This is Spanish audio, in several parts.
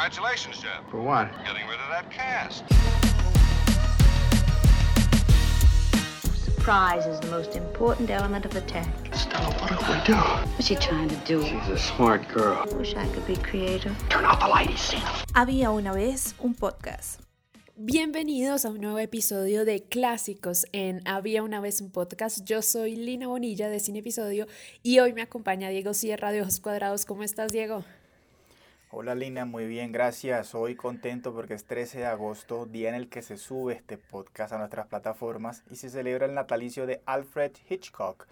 Congratulations, Jeff. For what? Getting rid of that cast. Surprise is the most important element of attack. Stella, what if we do? What's she trying to do? She's a smart girl. Wish I could be creative. Turn out the light, see. Había una vez un podcast. Bienvenidos a un nuevo episodio de Clásicos en Había una vez un podcast. Yo soy Lina Bonilla de Cine Episodio y hoy me acompaña Diego Sierra de Ojos Cuadrados. ¿Cómo estás, Diego? Hola Lina, muy bien, gracias. Hoy contento porque es 13 de agosto, día en el que se sube este podcast a nuestras plataformas y se celebra el natalicio de Alfred Hitchcock.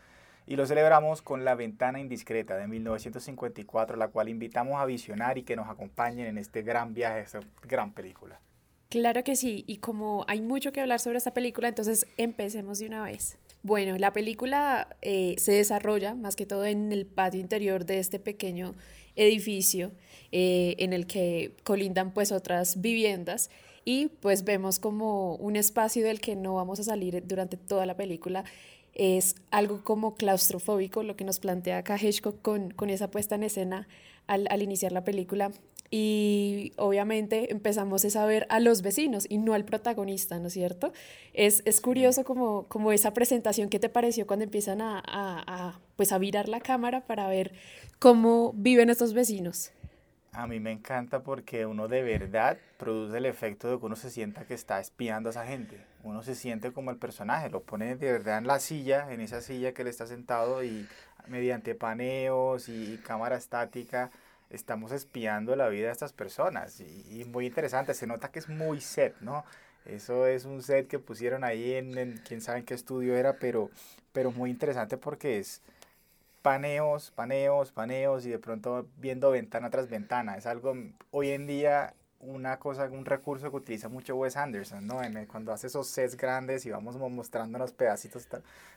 Y lo celebramos con La Ventana Indiscreta de 1954, la cual invitamos a visionar y que nos acompañen en este gran viaje, esta gran película. Claro que sí, y como hay mucho que hablar sobre esta película, entonces empecemos de una vez. Bueno, la película eh, se desarrolla más que todo en el patio interior de este pequeño edificio eh, en el que colindan pues otras viviendas y pues vemos como un espacio del que no vamos a salir durante toda la película. Es algo como claustrofóbico lo que nos plantea acá Hitchcock con, con esa puesta en escena al, al iniciar la película y obviamente empezamos a ver a los vecinos y no al protagonista, ¿no es cierto? Es, es curioso como, como esa presentación que te pareció cuando empiezan a, a, a, pues a virar la cámara para ver cómo viven estos vecinos. A mí me encanta porque uno de verdad produce el efecto de que uno se sienta que está espiando a esa gente. Uno se siente como el personaje, lo pone de verdad en la silla, en esa silla que él está sentado y mediante paneos y cámara estática estamos espiando la vida de estas personas y, y, muy interesante, se nota que es muy set, ¿no? Eso es un set que pusieron ahí en, en quién sabe en qué estudio era, pero, pero muy interesante porque es paneos, paneos, paneos y de pronto viendo ventana tras ventana. Es algo hoy en día una cosa, un recurso que utiliza mucho Wes Anderson, ¿no? En, cuando hace esos sets grandes y vamos mostrando los pedacitos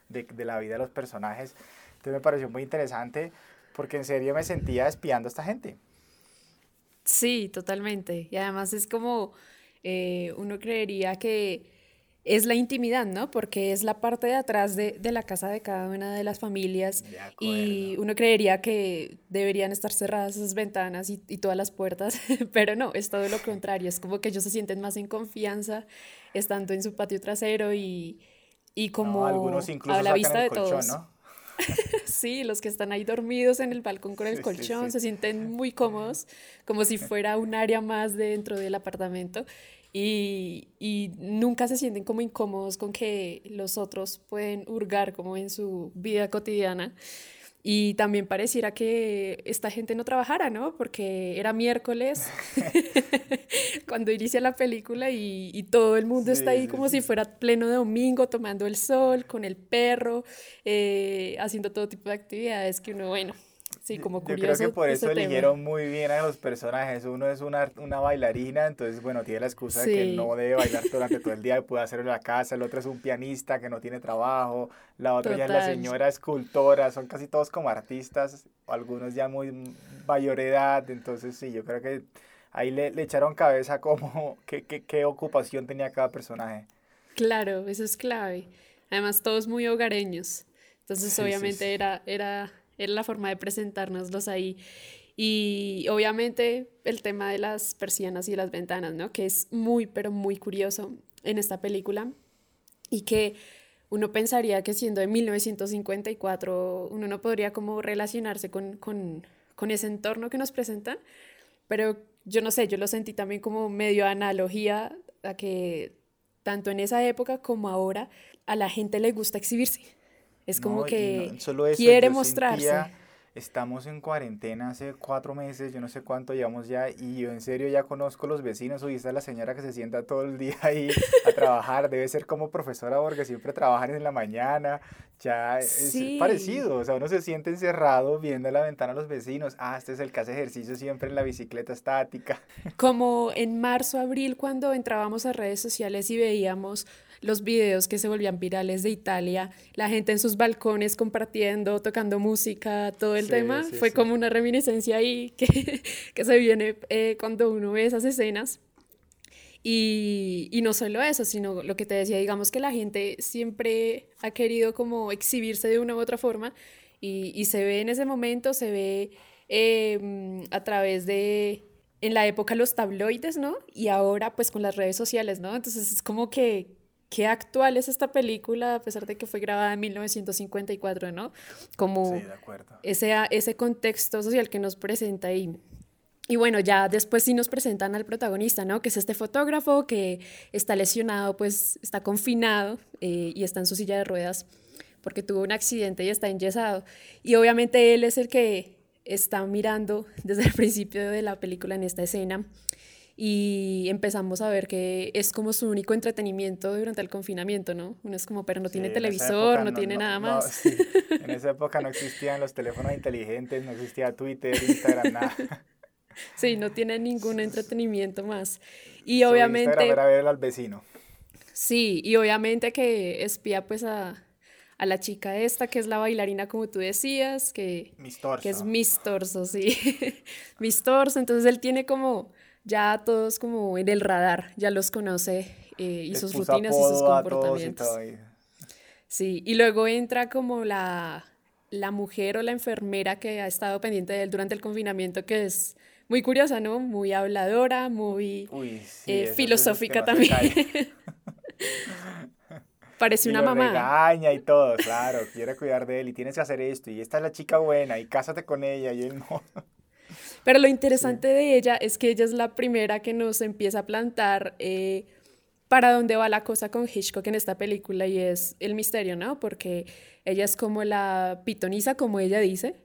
de, de la vida de los personajes. Entonces me pareció muy interesante porque en serio me sentía espiando a esta gente. Sí, totalmente. Y además es como eh, uno creería que es la intimidad, ¿no? Porque es la parte de atrás de, de la casa de cada una de las familias De y uno creería que deberían estar cerradas esas ventanas y, y, todas las puertas, pero no, es todo lo contrario, es como que ellos se sienten más en confianza estando en su patio trasero y, y como no, algunos incluso a la vista de colchón, todos. ¿no? Sí, los que están ahí dormidos en el balcón con el Sí, colchón sí. se sienten muy cómodos, como si fuera un área más dentro del apartamento y, y nunca se sienten como incómodos con que los otros pueden hurgar como en su vida cotidiana. Y también pareciera que esta gente no trabajara, ¿no? Porque era miércoles cuando inicia la película y, y todo el mundo Sí, está ahí sí, como sí. si fuera pleno domingo, tomando el sol, con el perro, eh, haciendo todo tipo de actividades que uno, bueno, sí, como Yo curioso. creo que por eso tema. eligieron muy bien a los personajes. Uno es una, una bailarina, entonces, bueno, tiene la excusa de que Sí. no debe bailar durante todo el día y puede hacerlo en la casa. El otro es un pianista que no tiene trabajo. La otra ya es la Total. señora escultora. Son casi todos como artistas, algunos ya muy mayor edad. Entonces, sí, yo creo que ahí le, le echaron cabeza como qué, qué, qué ocupación tenía cada personaje. Claro, eso es clave. Además, todos muy hogareños. Entonces, Sí, sí, obviamente sí. Era, era, era la forma de presentárnoslos ahí. Y obviamente el tema de las persianas y las ventanas, ¿no? Que es muy, pero muy curioso en esta película y que uno pensaría que siendo de 1954 uno no podría como relacionarse con, con, con ese entorno que nos presentan, pero yo no sé, yo lo sentí también como medio analogía a que tanto en esa época como ahora a la gente le gusta exhibirse. Es como No, que no solo eso, quiere mostrarse. sentía- estamos en cuarentena hace cuatro meses, yo no sé cuánto llevamos ya, y yo en serio ya conozco los vecinos. Oye, esta es la señora que se sienta todo el día ahí a trabajar, debe ser como profesora porque siempre trabajan en la mañana. Ya es Sí. parecido, o sea, uno se siente encerrado viendo a la ventana a los vecinos. Ah, este es el que hace ejercicio siempre en la bicicleta estática. Como en marzo, abril, cuando entrábamos a redes sociales y veíamos los videos que se volvían virales de Italia, la gente en sus balcones compartiendo, tocando música, todo el Sí, tema, sí, fue sí. como una reminiscencia ahí que, que se viene eh, cuando uno ve esas escenas. Y, y no solo eso, sino lo que te decía, digamos que la gente siempre ha querido como exhibirse de una u otra forma y, y se ve en ese momento, se ve eh, a través de en la época los tabloides, ¿no? Y ahora pues con las redes sociales, ¿no? Entonces es como que qué actual es esta película, a pesar de que fue grabada en 1954, ¿no? Como Sí, de acuerdo. ese, ese contexto social que nos presenta ahí. Y bueno, ya después sí nos presentan al protagonista, ¿no? Que es este fotógrafo que está lesionado, pues está confinado eh, y está en su silla de ruedas porque tuvo un accidente y está enyesado. Y obviamente él es el que está mirando desde el principio de la película en esta escena y empezamos a ver que es como su único entretenimiento durante el confinamiento, ¿no? Uno es como, pero no Sí, tiene televisor, no, tiene nada no, más. sí. En esa época no existían los teléfonos inteligentes, no existía Twitter, Instagram, nada. Sí, no tiene ningún entretenimiento más. Y Su obviamente... Instagram era ver al vecino. Sí, y obviamente que espía pues a, a la chica esta, que es la bailarina como tú decías, que, que es Miss Torso, sí. Miss Torso, entonces él tiene como ya a todos como en el radar, ya los conoce eh, y Les sus rutinas y sus comportamientos. y- Sí, y luego entra como la, la mujer o la enfermera que ha estado pendiente de él durante el confinamiento, que es muy curiosa, ¿no? Muy habladora, muy Uy, sí, eh, filosófica también. Parece Y una lo mamá. regaña y todo, claro, quiere cuidar de él y tienes que hacer esto y esta es la chica buena y cásate con ella y él no. Pero lo interesante de ella es que ella es la primera que nos empieza a plantar eh, para dónde va la cosa con Hitchcock en esta película y es el misterio, ¿no? Porque ella es como la pitoniza, como ella dice,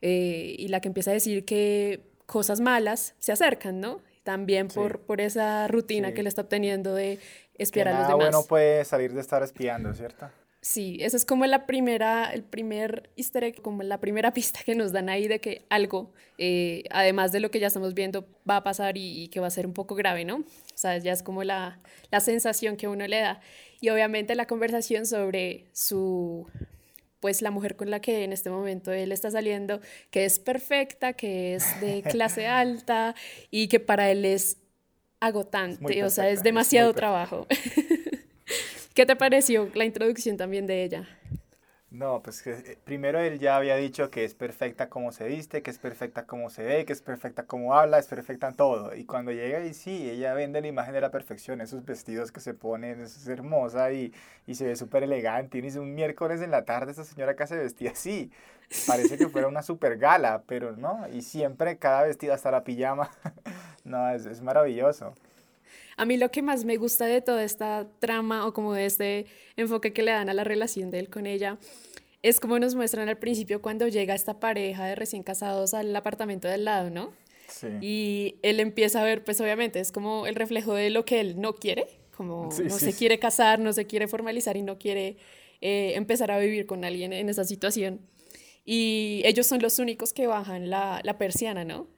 eh, y la que empieza a decir que cosas malas se acercan, ¿no? También Sí. por, por esa rutina Sí. que le está obteniendo de Que espiar a los nada demás. bueno puede salir de estar espiando, ¿cierto? Sí, esa es como la primera, el primer easter egg, como la primera pista que nos dan ahí de que algo, eh, además de lo que ya estamos viendo, va a pasar y, y que va a ser un poco grave, ¿no? O sea, ya es como la, la sensación que uno le da. Y obviamente la conversación sobre su, pues la mujer con la que en este momento él está saliendo, que es perfecta, que es de clase alta y que para él es agotante, o sea, es es demasiado perfecta. trabajo. ¿Qué te pareció la introducción también de ella? No, pues eh, primero él ya había dicho que es perfecta como se viste, que es perfecta como se ve, que es perfecta como habla, es perfecta en todo. Y cuando llega y sí, ella vende la imagen de la perfección, esos vestidos que se ponen, es hermosa y, y se ve súper elegante. Y un miércoles en la tarde esta señora acá se vestía así. Parece que fuera una super gala, pero no. Y siempre cada vestido, hasta la pijama. no, es maravilloso. A mí lo que más me gusta de toda esta trama o como de este enfoque que le dan a la relación de él con ella es como nos muestran al principio cuando llega esta pareja de recién casados al apartamento del lado, ¿no? Sí. Y él empieza a ver, pues obviamente es como el reflejo de lo que él no quiere, como Sí, no sí, se quiere casar, no se quiere formalizar y no quiere eh, empezar a vivir con alguien en esa situación. Y ellos son los únicos que bajan la, la persiana, ¿no?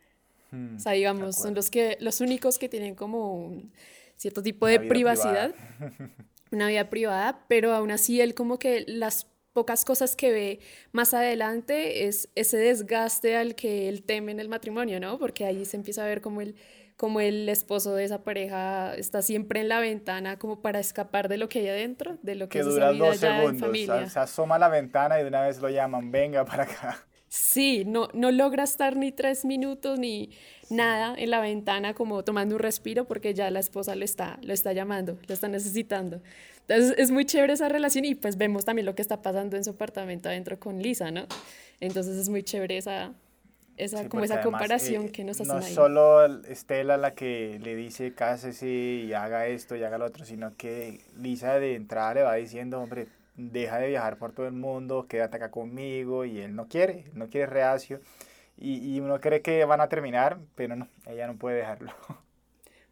Mm, O sea, digamos, son los, que, los únicos que tienen como un cierto tipo Una de vida privacidad, una vida privada, pero aún así él como que las pocas cosas que ve más adelante es ese desgaste al que él teme en el matrimonio, ¿no? Porque ahí se empieza a ver como el, como el esposo de esa pareja está siempre en la ventana como para escapar de lo que hay adentro, de lo que, que es esa dura vida dos ya en segundos. familia. Se asoma a la ventana y de una vez lo llaman, venga para acá. Sí, no, no logra estar ni tres minutos ni nada en la ventana como tomando un respiro porque ya la esposa lo está, lo está llamando, lo está necesitando. Entonces es muy chévere esa relación y pues vemos también lo que está pasando en su apartamento adentro con Lisa, ¿no? Entonces es muy chévere esa, esa Sí, como esa además, comparación eh, que nos No hacen es ahí. solo Estela la que le dice cásese y haga esto y haga lo otro, sino que Lisa de entrada le va diciendo, hombre, deja de viajar por todo el mundo, quédate acá conmigo y él no quiere, no quiere reacio. Y, y uno cree que van a terminar, pero no, ella no puede dejarlo.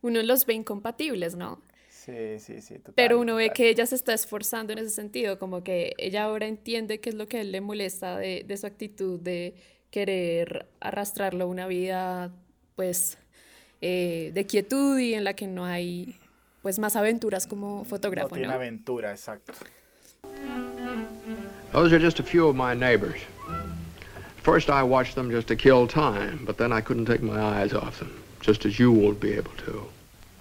Uno los ve incompatibles, ¿no? Sí, sí, sí. Total, Pero uno ve que ella se está esforzando en ese sentido, como que ella ahora entiende qué es lo que a él le molesta de, de su actitud de querer arrastrarlo a una vida, pues, eh, de quietud y en la que no hay, pues, más aventuras como No fotógrafo, tiene ¿no? aventura, exacto. Those are just a few of my neighbors. First, I watched them just to kill time, but then I couldn't take my eyes off them, just as you won't be able to.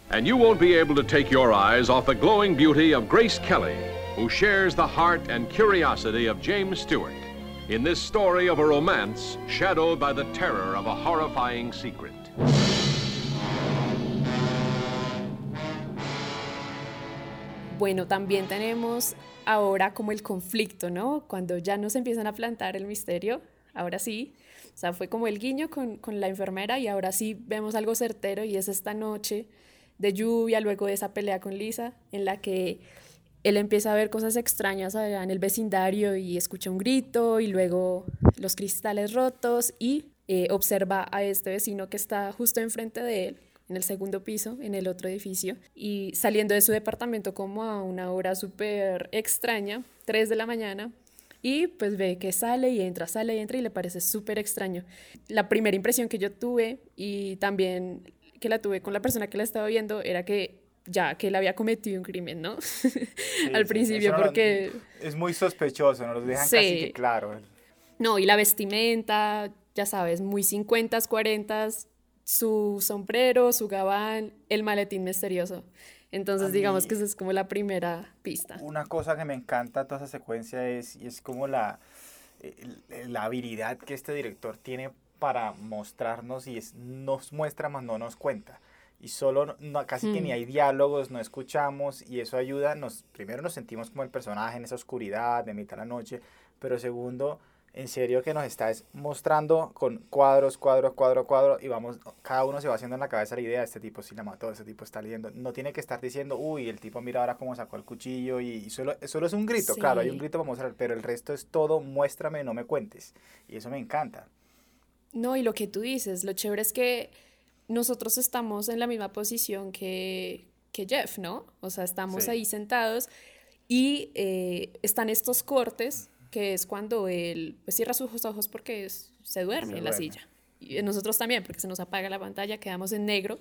And you won't be able to take your eyes off the glowing beauty of Grace Kelly, who shares the heart and curiosity of James Stewart in this story of a romance shadowed by the terror of a horrifying secret. Bueno, también tenemos ahora como el conflicto, ¿no? Cuando ya nos empiezan a plantar el misterio, ahora sí. O sea, fue como el guiño con, con la enfermera y ahora sí vemos algo certero y es esta noche de lluvia, luego de esa pelea con Lisa, en la que él empieza a ver cosas extrañas allá en el vecindario y escucha un grito y luego los cristales rotos y eh, observa a este vecino que está justo enfrente de él en el segundo piso, en el otro edificio, y saliendo de su departamento como a una hora súper extraña, 3 de la mañana, y pues ve que sale y entra, sale y entra y le parece súper extraño. La primera impresión que yo tuve y también que la tuve con la persona que la estaba viendo era que ya que él había cometido un crimen, ¿no? Al principio, porque... Es muy sospechoso, nos lo dejan casi que claro. No, y la vestimenta, ya sabes, muy 50, 40, su sombrero, su gabán, el maletín misterioso. Entonces, digamos que esa es como la primera pista. Una cosa que me encanta toda esa secuencia es, y es como la, la habilidad que este director tiene para mostrarnos y es, nos muestra más no nos cuenta y solo no, casi que ni mm. hay diálogos, no escuchamos y eso ayuda, nos, primero nos sentimos como el personaje en esa oscuridad de mitad de la noche, pero segundo, en serio que nos está mostrando con cuadros, cuadro, cuadro, cuadro y vamos, cada uno se va haciendo en la cabeza la idea, este tipo sí la mató, este tipo está leyendo, no tiene que estar diciendo, uy, el tipo mira ahora cómo sacó el cuchillo y, solo, solo es un grito, claro, hay un grito para mostrar, pero el resto es todo, muéstrame, no me cuentes y eso me encanta. No, y lo que tú dices, lo chévere es que nosotros estamos en la misma posición que, que Jeff, ¿no? O sea, estamos ahí sentados y eh, están estos cortes, que es cuando él pues, cierra sus ojos porque se duerme en la silla. Y nosotros también, porque se nos apaga la pantalla, quedamos en negro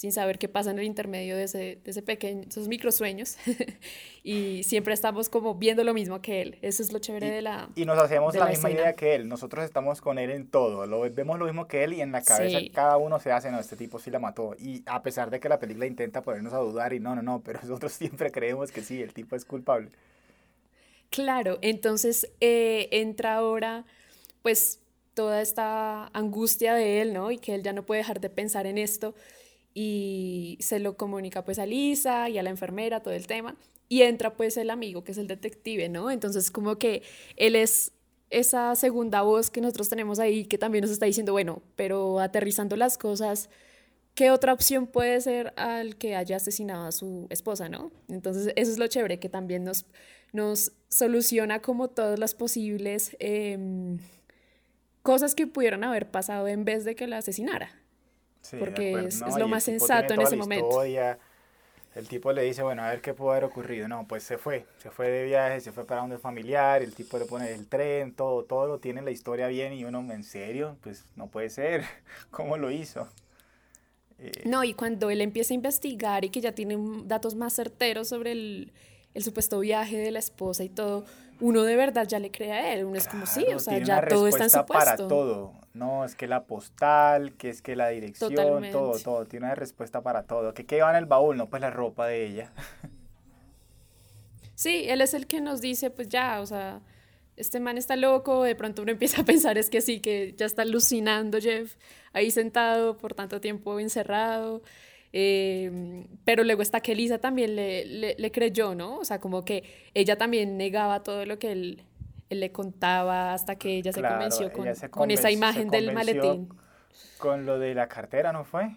sin saber qué pasa en el intermedio de ese, de ese pequeño, esos microsueños. y siempre estamos como viendo lo mismo que él. Eso es lo chévere de la. Y nos hacemos la, misma idea que él. Nosotros estamos con él en todo. Lo, vemos lo mismo que él y en la cabeza cada uno se hace, no, este tipo sí la mató. Y a pesar de que la película intenta ponernos a dudar y no, no, no, pero nosotros siempre creemos que sí, el tipo es culpable. Claro, entonces eh, entra ahora, pues, toda esta angustia de él, ¿no? Y que él ya no puede dejar de pensar en esto y se lo comunica pues a Lisa y a la enfermera, todo el tema, y entra pues el amigo que es el detective, ¿no? Entonces como que él es esa segunda voz que nosotros tenemos ahí que también nos está diciendo, bueno, pero aterrizando las cosas, ¿qué otra opción puede ser al que haya asesinado a su esposa, ¿no? Entonces eso es lo chévere, que también nos, nos soluciona como todas las posibles em, cosas que pudieron haber pasado en vez de que la asesinara porque es, lo más sensato en ese momento. El tipo le dice, bueno, a ver qué pudo haber ocurrido. No, pues se fue, se fue de viaje, se fue para donde familiar, el tipo le pone el tren, todo, todo lo tiene la historia bien y uno, ¿en serio? Pues no puede ser, ¿cómo lo hizo? Eh, no, y cuando él empieza a investigar y que ya tiene datos más certeros sobre el, el supuesto viaje de la esposa y todo, uno de verdad ya le cree a él, uno es como sí, o sea, ya todo está en su puesto. para todo, no, es que la postal, que es que la dirección, todo, todo, tiene una respuesta para todo. ¿Qué, ¿Qué va en el baúl? No, pues la ropa de ella. Sí, él es el que nos dice, pues ya, o sea, este man está loco, de pronto uno empieza a pensar es que sí, que ya está alucinando Jeff ahí sentado por tanto tiempo encerrado. Em, pero luego está que Elisa también le, le, creyó, ¿no? O sea, como que ella también negaba todo lo que él, le contaba hasta que ella se convenció con, con esa imagen del maletín. Con lo de la cartera, ¿no fue?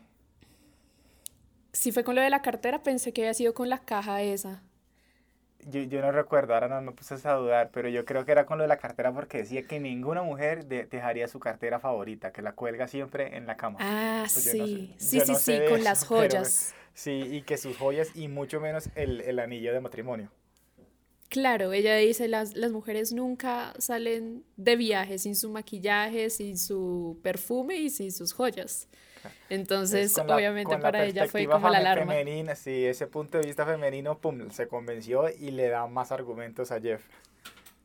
Si fue con lo de la cartera, pensé que había sido con la caja esa yo, yo, no recuerdo, ahora no me puse a dudar, pero yo creo que era con lo de la cartera porque decía que ninguna mujer dejaría su cartera favorita, que la cuelga siempre en la cama. Ah, pues sí, sí, sí, sí, con las joyas. sí, y que sus joyas y mucho menos el, el, anillo de matrimonio. Claro, ella dice, las, las mujeres nunca salen de viaje sin su maquillaje, sin su perfume y sin sus joyas. Entonces, obviamente para ella fue como la alarma. Femenina, sí, ese punto de vista femenino, pum, se convenció y le da más argumentos a Jeff.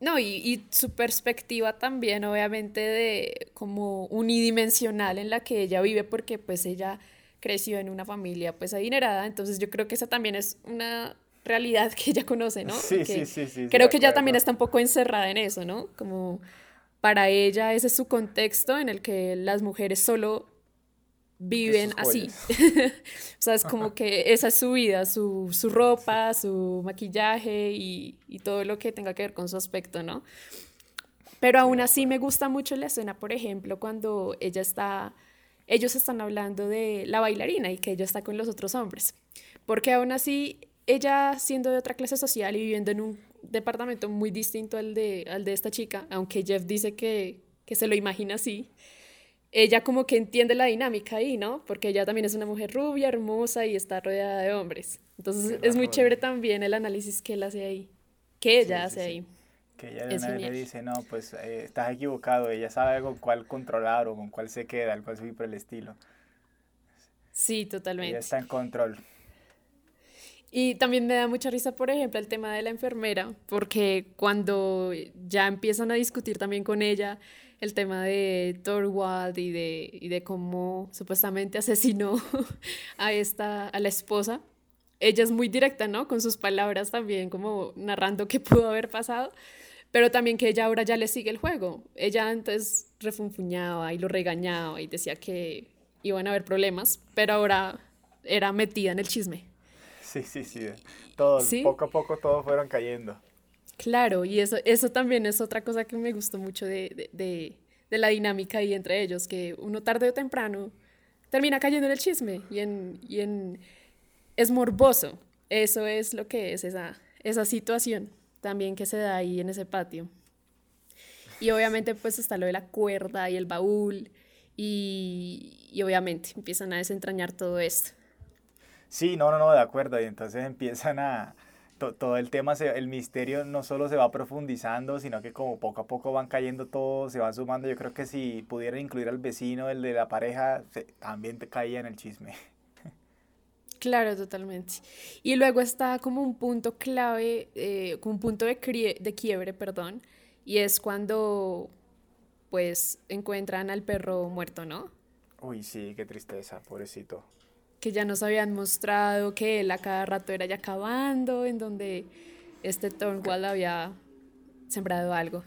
No, y, y, su perspectiva también, obviamente, de como unidimensional en la que ella vive, porque pues ella creció en una familia pues adinerada, entonces yo creo que esa también es una realidad que ella conoce, ¿no? Sí, sí, sí, sí, Creo que ella también está un poco encerrada en eso, ¿no? Como para ella ese es su contexto en el que las mujeres solo viven así. o sea, es como que esa es su vida, su, su ropa, su maquillaje y, y todo lo que tenga que ver con su aspecto, ¿no? Pero aún así me gusta mucho la escena, por ejemplo, cuando ella está, ellos están hablando de la bailarina y que ella está con los otros hombres. Porque aún así, ella siendo de otra clase social y viviendo en un departamento muy distinto al de, al de esta chica, aunque Jeff dice que, que se lo imagina así, ella como que entiende la dinámica ahí, ¿no? Porque ella también es una mujer rubia, hermosa y está rodeada de hombres. Entonces es muy chévere también el análisis que él hace ahí, que ella Sí, hace sí, sí. ahí. Que ella de Es una vez le dice, no, pues eh, estás equivocado, ella sabe con cuál controlar o con cuál se queda, algo así por el estilo. Sí, Ella totalmente. está en control. Y también me da mucha risa, por ejemplo, el tema de la enfermera, porque cuando ya empiezan a discutir también con ella el tema de Thorwald y de, y de cómo supuestamente asesinó a esta, a la esposa, ella es muy directa, ¿no? Con sus palabras también, como narrando qué pudo haber pasado, pero también que ella ahora ya le sigue el juego. Ella antes refunfuñaba y lo regañaba y decía que iban a haber problemas, pero ahora era metida en el chisme. Sí, sí, sí. Todos, Sí. poco a poco todos fueron cayendo. Claro, y eso, eso también es otra cosa que me gustó mucho de, de, de- de la dinámica ahí entre ellos, que uno tarde o temprano termina cayendo en el chisme y en, y en es morboso. Eso es lo que es esa, esa situación también que se da ahí en ese patio. Y obviamente pues está lo de la cuerda y el baúl y, y obviamente empiezan a desentrañar todo esto. Sí, no, no, no, de acuerdo. Y entonces empiezan a... to- todo el tema, se- el misterio no solo se va profundizando, sino que como poco a poco van cayendo todos, se van sumando. Yo creo que si pudieran incluir al vecino, el de la pareja, se- también te caía en el chisme. Claro, totalmente. Y luego está como un punto clave, eh, como un punto de, de quiebre, perdón, y es cuando pues encuentran al perro muerto, ¿no? Uy, sí, qué tristeza, pobrecito. Que ya nos habían mostrado que él a cada rato era ya cavando, en donde este Thornwald había sembrado algo.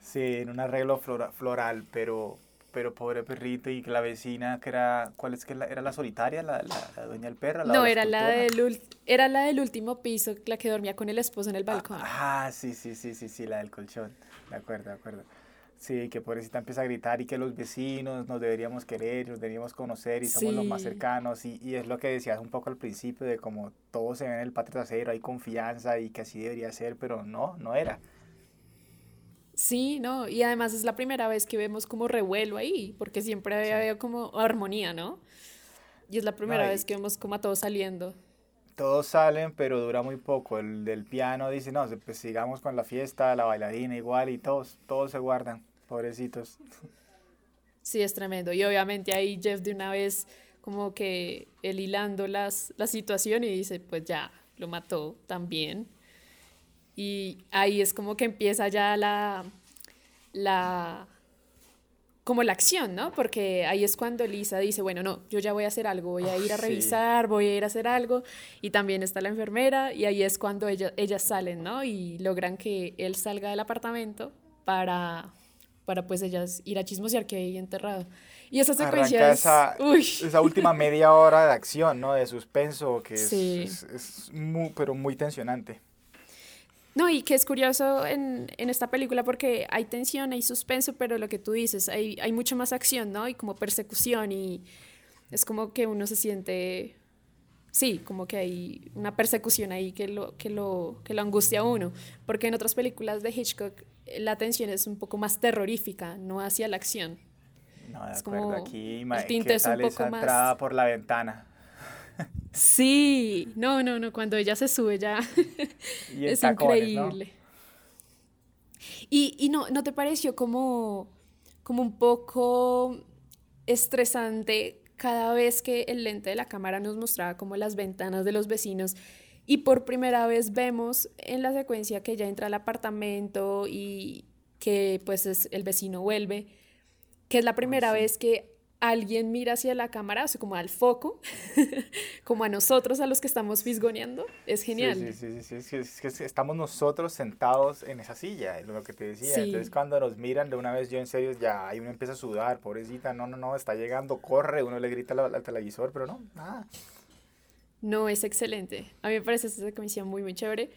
Sí, en un arreglo flora- floral, pero, pero pobre perrito y que la vecina que era, ¿cuál es que la- era la solitaria, la, la, la dueña del perro? No, era la, del, era la del último piso, la que dormía con el esposo en el balcón. Ah, sí, sí, sí, sí, sí, la del colchón. De acuerdo, de acuerdo. Sí, que pobrecita empieza a gritar y que los vecinos nos deberíamos querer, nos deberíamos conocer y somos los más Sí. cercanos. Y, y es lo que decías un poco al principio de como todo se ve en el patio trasero, hay confianza y que así debería ser, pero no, no era. Sí, no, y además es la primera vez que vemos como revuelo ahí, porque siempre había habido como armonía, ¿no? Y es la primera y- vez que vemos como a todos saliendo. Todos salen, pero dura muy poco. El del piano dice, no, pues sigamos con la fiesta, la bailarina igual y todos, todos se guardan, pobrecitos. Sí, es tremendo. Y obviamente ahí Jeff de una vez como que él hilando las, la situación y dice, pues ya, lo mató también. Y ahí es como que empieza ya la, la, como la acción, ¿no? Porque ahí es cuando Lisa dice, bueno, no, yo ya voy a hacer algo, voy a Ah, ir a sí. revisar, voy a ir a hacer algo. Y también está la enfermera y ahí es cuando ella- ellas salen, ¿no? Y logran que él salga del apartamento para, para pues ellas ir a chismosear que hay enterrado. Y esa secuencia es... esa, esa última media hora de acción, ¿no? De suspenso, que es, Sí. es, es muy, pero muy tensionante. No, y que es curioso en, en esta película porque hay tensión, hay suspenso, pero lo que tú dices, hay, hay mucho más acción, ¿no? Y como persecución y es como que uno se siente, sí, como que hay una persecución ahí que lo, que lo, que lo angustia a uno. Porque en otras películas de Hitchcock eh, la tensión es un poco más terrorífica, no hacia la acción. No, de Es acuerdo. como Aquí, el tinte ¿qué es un tal poco esa más- entrada por la ventana? Sí, no, no, no, cuando ella se sube ya Y es tacones, ¿no? increíble. Y, y no, ¿no te pareció como, como un poco estresante cada vez que el lente de la cámara nos mostraba como las ventanas de los vecinos y por primera vez vemos en la secuencia que ella entra al apartamento y que pues es- el vecino vuelve, que es la primera sí. vez que alguien mira hacia la cámara, o sea, como al foco, como a nosotros, a los que estamos fisgoneando, es genial. Sí, sí, sí, sí, es, que, estamos nosotros sentados en esa silla, es lo que te decía. Entonces cuando nos miran de una vez, yo en serio, ya ahí uno empieza a sudar, pobrecita, no, no, no, está llegando, corre, uno le grita al, al televisor, pero no, nada. No, es excelente. A mí me parece esta comisión muy, muy chévere.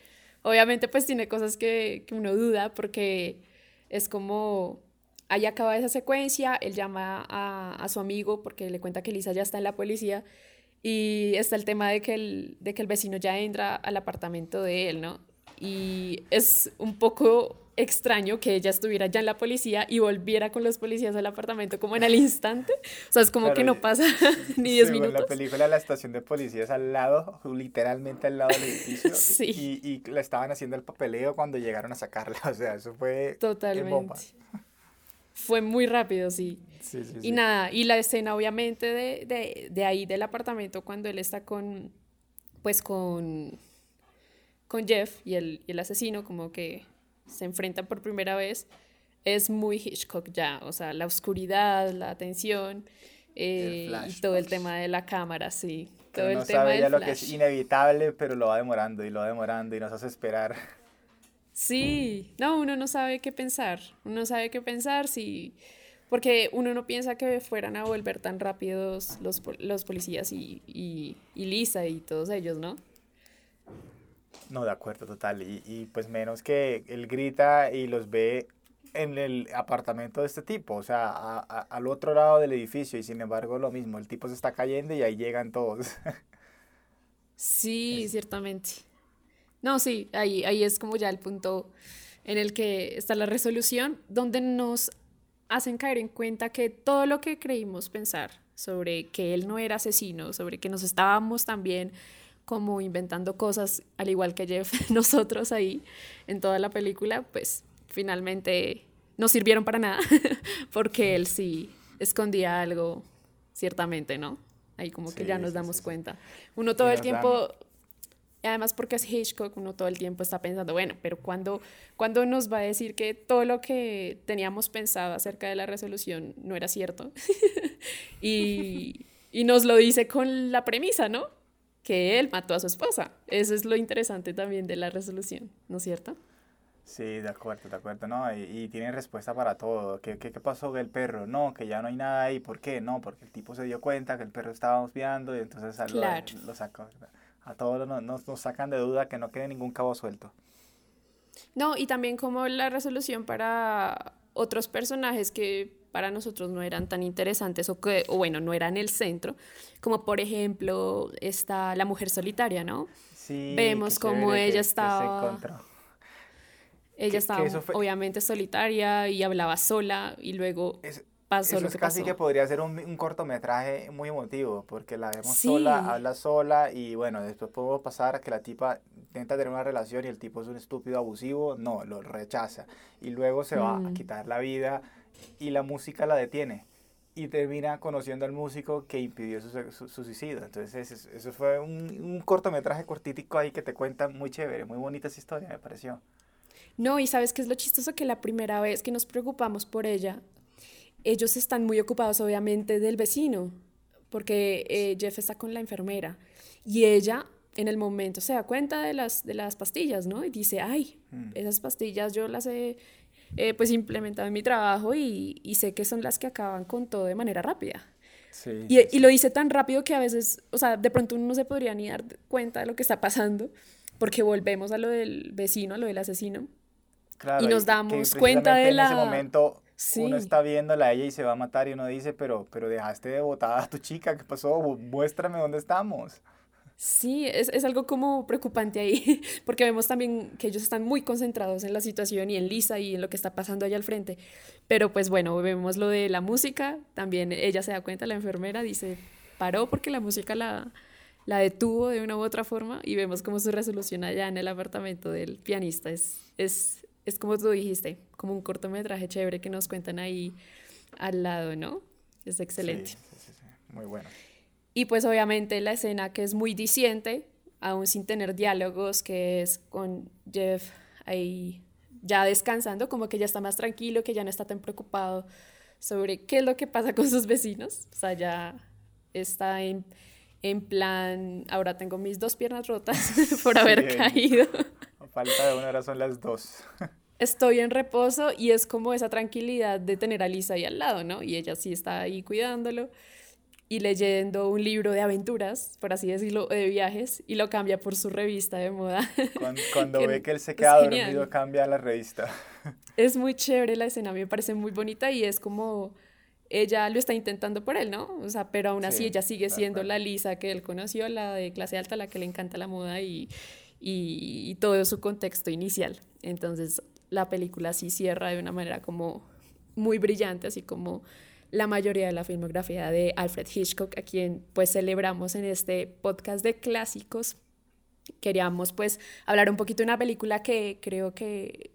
Obviamente, pues tiene cosas que, que uno duda porque es como ahí acaba esa secuencia, él llama a, su amigo porque le cuenta que Lisa ya está en la policía y está el tema de que el, de que el vecino ya entra al apartamento de él, ¿no? Y es un poco extraño que ella estuviera ya en la policía y volviera con los policías al apartamento como en el instante. O sea, es como que no pasa ni 10 minutos. la película la estación de policías al lado, literalmente al lado del edificio. sí. y, y le estaban haciendo el papeleo cuando llegaron a sacarla. O sea, eso fue... Totalmente. Bomba. Fue muy rápido, sí. Sí, sí, y nada, y la escena obviamente de, de, de, ahí del apartamento cuando él está con, pues con, con Jeff y el, y el asesino, como que se enfrentan por primera vez, es muy Hitchcock ya, o sea, la oscuridad, la tensión eh, y todo el tema de la cámara, sí. Todo el tema sabe ya lo que es inevitable, pero lo va demorando y lo va demorando y nos hace esperar. Sí, no, uno no sabe qué pensar, uno no sabe qué pensar si, porque uno no piensa que fueran a volver tan rápidos los, los policías y, y, y, Lisa y todos ellos, ¿no? No, de acuerdo, total, y, y pues menos que él grita y los ve en el apartamento de este tipo, o sea, al otro lado del edificio y sin embargo lo mismo, el tipo se está cayendo y ahí llegan todos. Sí, ciertamente. No, sí, ahí, ahí es como ya el punto en el que está la resolución, donde nos hacen caer en cuenta que todo lo que creímos pensar sobre que él no era asesino, sobre que nos estábamos también como inventando cosas, al igual que Jeff, nosotros ahí en toda la película, pues finalmente no sirvieron para nada, porque él sí escondía algo, ciertamente, ¿no? Ahí como que ya nos damos cuenta. Uno todo el tiempo además porque es Hitchcock, uno todo el tiempo está pensando, bueno, pero ¿cuándo, ¿cuándo nos va a decir que todo lo que teníamos pensado acerca de la resolución no era cierto? y, y nos lo dice con la premisa, ¿no? Que él mató a su esposa. Eso es lo interesante también de la resolución, ¿no es cierto? Sí, de acuerdo, de acuerdo, ¿no? Y, y tiene respuesta para todo. ¿Qué, ¿Qué, qué, pasó con el perro? No, que ya no hay nada ahí. ¿Por qué? No, porque el tipo se dio cuenta que el perro estaba espiando y entonces claro. lo, lo sacó a todos nos, nos, sacan de duda que no quede ningún cabo suelto. No, y también como la resolución para otros personajes que para nosotros no eran tan interesantes o que, o bueno, no eran el centro, como por ejemplo está la mujer solitaria, ¿no? Sí. Vemos como ella estaba... ella estaba obviamente solitaria y hablaba sola y luego eso es casi que podría ser un, un, cortometraje muy emotivo, porque la vemos sola, habla sola y bueno, después podemos pasar a que la tipa intenta tener una relación y el tipo es un estúpido abusivo, no, lo rechaza. Y luego se va a mm. quitar la vida y la música la detiene. Y termina conociendo al músico que impidió su, su, suicidio. Entonces, eso, eso fue un, un, cortometraje cortítico ahí que te cuenta muy chévere, muy bonita esa historia, me pareció. No, y sabes qué es lo chistoso que la primera vez que nos preocupamos por ella ellos están muy ocupados obviamente del vecino, porque eh, Jeff está con la enfermera y ella en el momento se da cuenta de las, de las pastillas, ¿no? Y dice, ay, mm. esas pastillas yo las he eh, pues implementado en mi trabajo y, y, sé que son las que acaban con todo de manera rápida. Sí, y, y, lo dice tan rápido que a veces, o sea, de pronto uno no se podría ni dar cuenta de lo que está pasando, porque volvemos a lo del vecino, a lo del asesino, y nos damos cuenta de la... En ese momento uno está viéndola a ella y se va a matar y uno dice, pero, pero dejaste de botada a tu chica, ¿qué pasó? Muéstrame dónde estamos. Sí, es, es, algo como preocupante ahí, porque vemos también que ellos están muy concentrados en la situación y en Lisa y en lo que está pasando allá al frente. Pero pues bueno, vemos lo de la música, también ella se da cuenta, la enfermera dice, paró porque la música la, la detuvo de una u otra forma y vemos como su resolución allá en el apartamento del pianista es, es, es como tú dijiste, como un cortometraje chévere que nos cuentan ahí al lado, ¿no? Es excelente. Sí, sí, sí, muy bueno. Y pues obviamente la escena que es muy diciente, aún sin tener diálogos, que es con Jeff ahí ya descansando, como que ya está más tranquilo, que ya no está tan preocupado sobre qué es lo que pasa con sus vecinos. O sea, ya está en, en plan, ahora tengo mis dos piernas rotas por haber caído. Falta de una hora son las dos. Estoy en reposo y es como esa tranquilidad de tener a Lisa ahí al lado, ¿no? Y ella sí está ahí cuidándolo y leyendo un libro de aventuras, por así decirlo, de viajes, y lo cambia por su revista de moda. Cuando, cuando Que ve que él se queda genial. dormido, cambia la revista. Es muy chévere la escena, me parece muy bonita y es como ella lo está intentando por él, ¿no? O sea, pero aún así Sí, ella sigue siendo la Lisa que él conoció, la de clase alta, la que le encanta la moda y, y, todo su contexto inicial. Entonces la película sí cierra de una manera como muy brillante, así como la mayoría de la filmografía de Alfred Hitchcock, a quien pues celebramos en este podcast de clásicos. Queríamos pues hablar un poquito de una película que creo que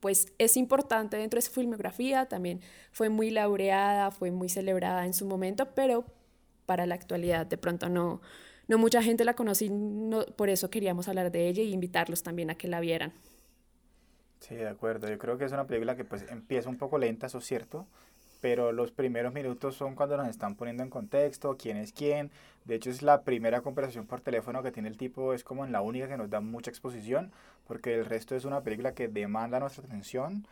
pues es importante dentro de su filmografía, también fue muy laureada, fue muy celebrada en su momento, pero para la actualidad de pronto no, no mucha gente la conoce y no- por eso queríamos hablar de ella y invitarlos también a que la vieran. Sí, de acuerdo. Yo creo que es una película que pues empieza un poco lenta, eso es cierto, pero los primeros minutos son cuando nos están poniendo en contexto, quién es quién. De hecho, es la primera conversación por teléfono que tiene el tipo, es como en la única que nos da mucha exposición, porque el resto es una película que demanda nuestra atención,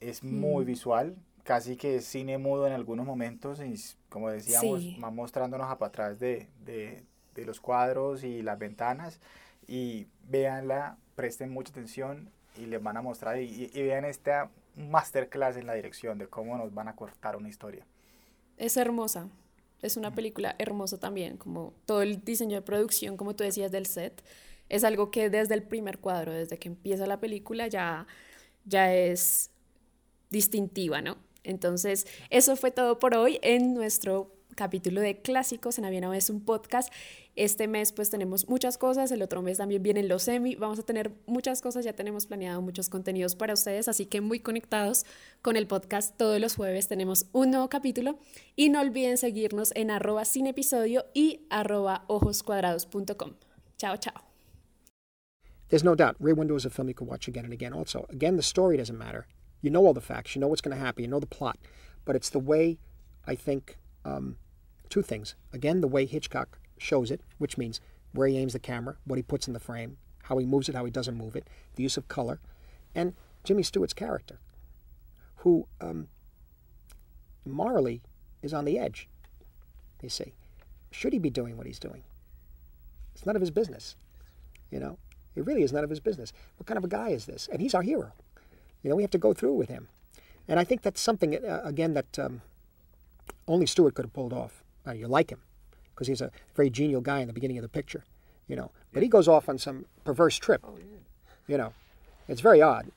es muy Mm. visual, casi que es cine mudo en algunos momentos, y como decíamos, Sí. va mostrándonos a atrás de, de, de los cuadros y las ventanas, y véanla, presten mucha atención y les van a mostrar y, y- vean esta masterclass en la dirección de cómo nos van a cortar una historia. Es hermosa, es una película hermosa también, como todo el diseño de producción, como tú decías, del set, es algo que desde el primer cuadro, desde que empieza la película, ya, ya es distintiva, ¿no? Entonces, eso fue todo por hoy en nuestro capítulo de clásicos en una vez un podcast. Este mes pues tenemos muchas cosas, el otro mes también vienen los semi, vamos a tener muchas cosas, ya tenemos planeado muchos contenidos para ustedes, así que muy conectados con el podcast todos los jueves tenemos un nuevo capítulo y no olviden seguirnos en arroba sin episodio y arroba ojoscuadrados.com. Chao, chao. There's no doubt. Rear Window is a film you can watch again and again. Also, again, the story doesn't matter. You know all the facts. You know what's going to happen. You know the plot. But it's the way, I think, um, two things. Again, the way Hitchcock shows it, which means where he aims the camera, what he puts in the frame, how he moves it, how he doesn't move it, the use of color, and Jimmy Stewart's character, who um, morally is on the edge. You see, should he be doing what he's doing? It's none of his business. You know, it really is none of his business. What kind of a guy is this? And he's our hero. You know, we have to go through with him. And I think that's something, uh, again, that um, only Stewart could have pulled off. Uh, you like him because he's a very genial guy in the beginning of the picture, you know. But he goes off on some perverse trip. You know, it's very odd.